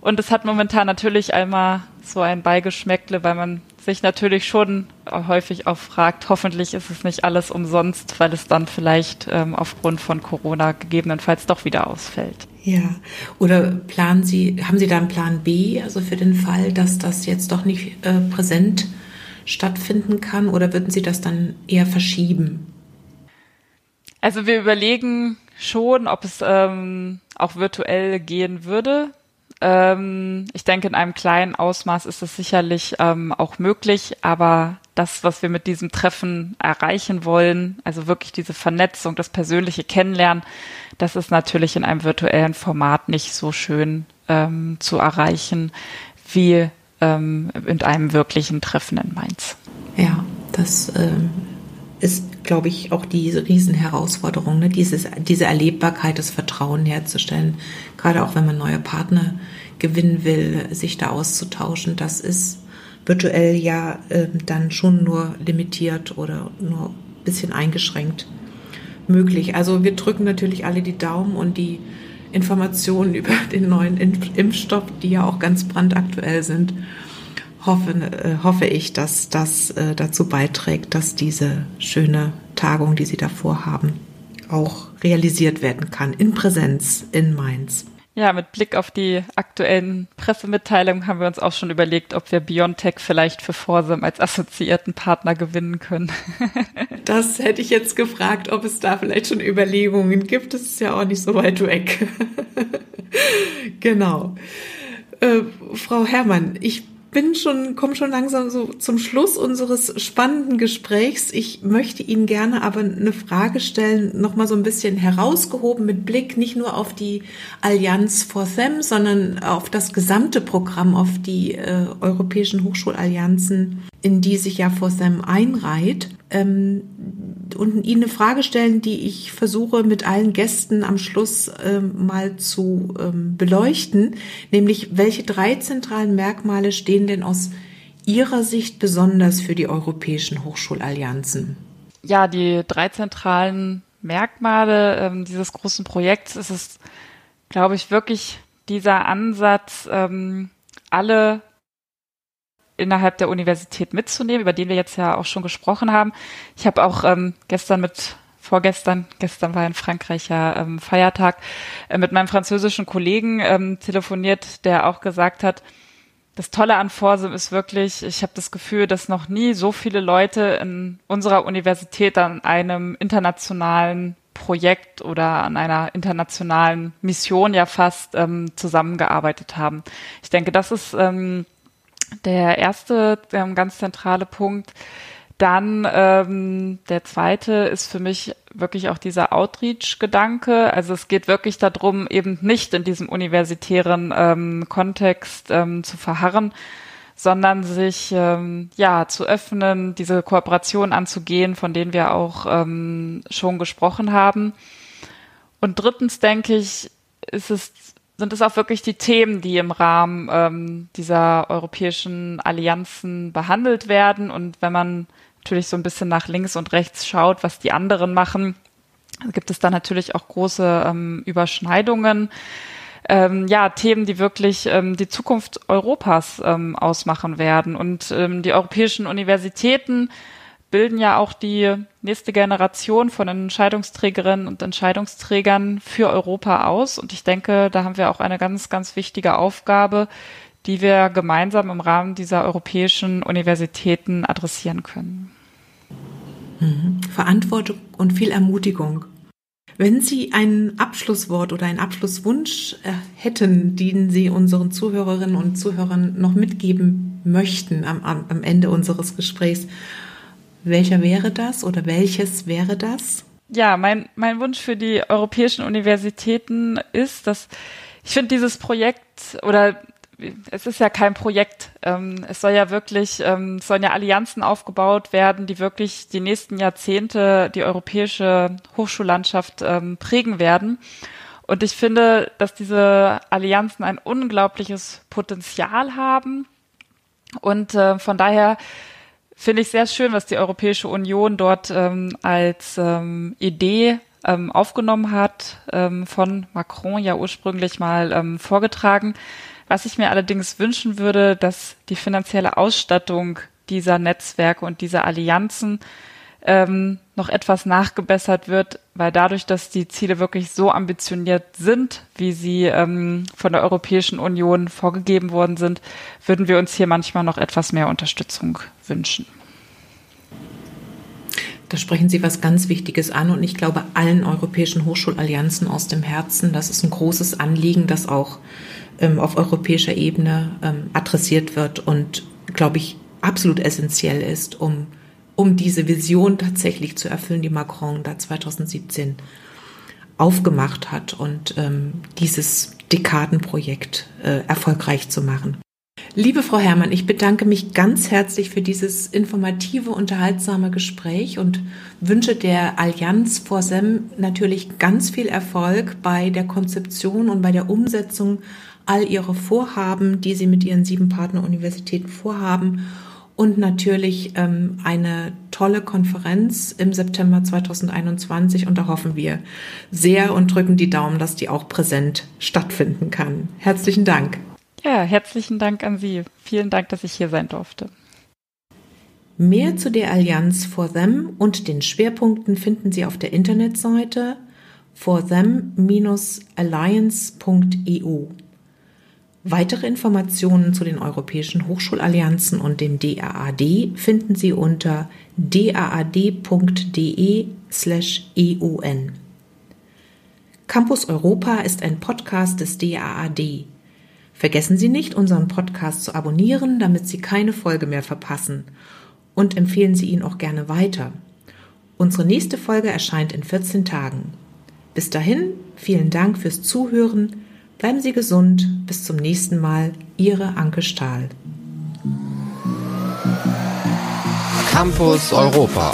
Und es hat momentan natürlich einmal so ein Beigeschmäckle, weil man sich natürlich schon häufig auch fragt, hoffentlich ist es nicht alles umsonst, weil es dann vielleicht ähm, aufgrund von Corona gegebenenfalls doch wieder ausfällt. Ja, oder planen Sie, haben Sie da einen Plan B, also für den Fall, dass das jetzt doch nicht äh, präsent stattfinden kann, oder würden Sie das dann eher verschieben? Also wir überlegen schon, ob es ähm, auch virtuell gehen würde. Ähm, ich denke, in einem kleinen Ausmaß ist es sicherlich ähm, auch möglich, aber das, was wir mit diesem Treffen erreichen wollen, also wirklich diese Vernetzung, das persönliche Kennenlernen, das ist natürlich in einem virtuellen Format nicht so schön ähm, zu erreichen wie ähm, in einem wirklichen Treffen in Mainz. Ja, das ähm, ist, glaube ich, auch die Riesenherausforderung, ne? Dieses, diese Erlebbarkeit, das Vertrauen herzustellen, gerade auch wenn man neue Partner gewinnen will, sich da auszutauschen. Das ist virtuell ja äh, dann schon nur limitiert oder nur ein bisschen eingeschränkt möglich. Also wir drücken natürlich alle die Daumen und die Informationen über den neuen Impfstoff, die ja auch ganz brandaktuell sind, hoffe, äh, hoffe ich, dass das äh, dazu beiträgt, dass diese schöne Tagung, die Sie davor haben, auch realisiert werden kann in Präsenz in Mainz. Ja, mit Blick auf die aktuellen Pressemitteilungen haben wir uns auch schon überlegt, ob wir Biontech vielleicht für Forsam als assoziierten Partner gewinnen können. das hätte ich jetzt gefragt, ob es da vielleicht schon Überlegungen gibt. Das ist ja auch nicht so weit weg. genau. Äh, Frau Herrmann, ich bin schon, komme schon langsam so zum Schluss unseres spannenden Gesprächs. Ich möchte Ihnen gerne aber eine Frage stellen, nochmal so ein bisschen herausgehoben mit Blick nicht nur auf die Allianz for Them, sondern auf das gesamte Programm, auf die äh, europäischen Hochschulallianzen, in die sich ja for Them einreiht. Ähm, und Ihnen eine Frage stellen, die ich versuche mit allen Gästen am Schluss ähm, mal zu ähm, beleuchten, nämlich welche drei zentralen Merkmale stehen denn aus Ihrer Sicht besonders für die europäischen Hochschulallianzen? Ja, die drei zentralen Merkmale ähm, dieses großen Projekts ist es, glaube ich, wirklich dieser Ansatz, ähm, alle innerhalb der Universität mitzunehmen, über den wir jetzt ja auch schon gesprochen haben. Ich habe auch ähm, gestern mit vorgestern, gestern war in Frankreich ja ähm, Feiertag, äh, mit meinem französischen Kollegen ähm, telefoniert, der auch gesagt hat, das Tolle an Forsum ist wirklich, ich habe das Gefühl, dass noch nie so viele Leute in unserer Universität an einem internationalen Projekt oder an einer internationalen Mission ja fast ähm, zusammengearbeitet haben. Ich denke, das ist ähm, der erste ähm, ganz zentrale Punkt. Dann ähm, der zweite ist für mich wirklich auch dieser Outreach-Gedanke. Also es geht wirklich darum, eben nicht in diesem universitären ähm, Kontext ähm, zu verharren, sondern sich ähm, ja zu öffnen, diese Kooperation anzugehen, von denen wir auch ähm, schon gesprochen haben. Und drittens denke ich, ist es sind es auch wirklich die Themen, die im Rahmen ähm, dieser europäischen Allianzen behandelt werden. Und wenn man natürlich so ein bisschen nach links und rechts schaut, was die anderen machen, gibt es da natürlich auch große ähm, Überschneidungen. Ähm, ja, Themen, die wirklich ähm, die Zukunft Europas ähm, ausmachen werden. Und ähm, die europäischen Universitäten bilden ja auch die nächste Generation von Entscheidungsträgerinnen und Entscheidungsträgern für Europa aus. Und ich denke, da haben wir auch eine ganz, ganz wichtige Aufgabe, die wir gemeinsam im Rahmen dieser europäischen Universitäten adressieren können. Mhm. Verantwortung und viel Ermutigung. Wenn Sie ein Abschlusswort oder einen Abschlusswunsch äh, hätten, den Sie unseren Zuhörerinnen und Zuhörern noch mitgeben möchten am, am Ende unseres Gesprächs, welcher wäre das oder welches wäre das? Ja, mein, mein Wunsch für die europäischen Universitäten ist, dass ich finde dieses Projekt oder es ist ja kein Projekt. Ähm, es soll ja wirklich, ähm, es sollen ja Allianzen aufgebaut werden, die wirklich die nächsten Jahrzehnte die europäische Hochschullandschaft ähm, prägen werden. Und ich finde, dass diese Allianzen ein unglaubliches Potenzial haben. Und äh, von daher finde ich sehr schön, was die Europäische Union dort ähm, als ähm, Idee ähm, aufgenommen hat, ähm, von Macron ja ursprünglich mal ähm, vorgetragen. Was ich mir allerdings wünschen würde, dass die finanzielle Ausstattung dieser Netzwerke und dieser Allianzen ähm, noch etwas nachgebessert wird, weil dadurch, dass die Ziele wirklich so ambitioniert sind, wie sie ähm, von der Europäischen Union vorgegeben worden sind, würden wir uns hier manchmal noch etwas mehr Unterstützung wünschen. Da sprechen Sie was ganz Wichtiges an und ich glaube allen europäischen Hochschulallianzen aus dem Herzen, das ist ein großes Anliegen, das auch ähm, auf europäischer Ebene ähm, adressiert wird und, glaube ich, absolut essentiell ist, um, um diese Vision tatsächlich zu erfüllen, die Macron da 2017 aufgemacht hat und ähm, dieses Dekadenprojekt äh, erfolgreich zu machen. Liebe Frau Herrmann, ich bedanke mich ganz herzlich für dieses informative, unterhaltsame Gespräch und wünsche der Allianz vor SEM natürlich ganz viel Erfolg bei der Konzeption und bei der Umsetzung all ihrer Vorhaben, die Sie mit Ihren sieben Partneruniversitäten vorhaben und natürlich ähm, eine tolle Konferenz im September 2021 und da hoffen wir sehr und drücken die Daumen, dass die auch präsent stattfinden kann. Herzlichen Dank. Ja, herzlichen Dank an Sie. Vielen Dank, dass ich hier sein durfte. Mehr zu der Allianz For Them und den Schwerpunkten finden Sie auf der Internetseite forthem-alliance.eu. Weitere Informationen zu den europäischen Hochschulallianzen und dem DAAD finden Sie unter daad.de/eun. Campus Europa ist ein Podcast des DAAD. Vergessen Sie nicht, unseren Podcast zu abonnieren, damit Sie keine Folge mehr verpassen. Und empfehlen Sie ihn auch gerne weiter. Unsere nächste Folge erscheint in 14 Tagen. Bis dahin, vielen Dank fürs Zuhören. Bleiben Sie gesund. Bis zum nächsten Mal. Ihre Anke Stahl. Campus Europa.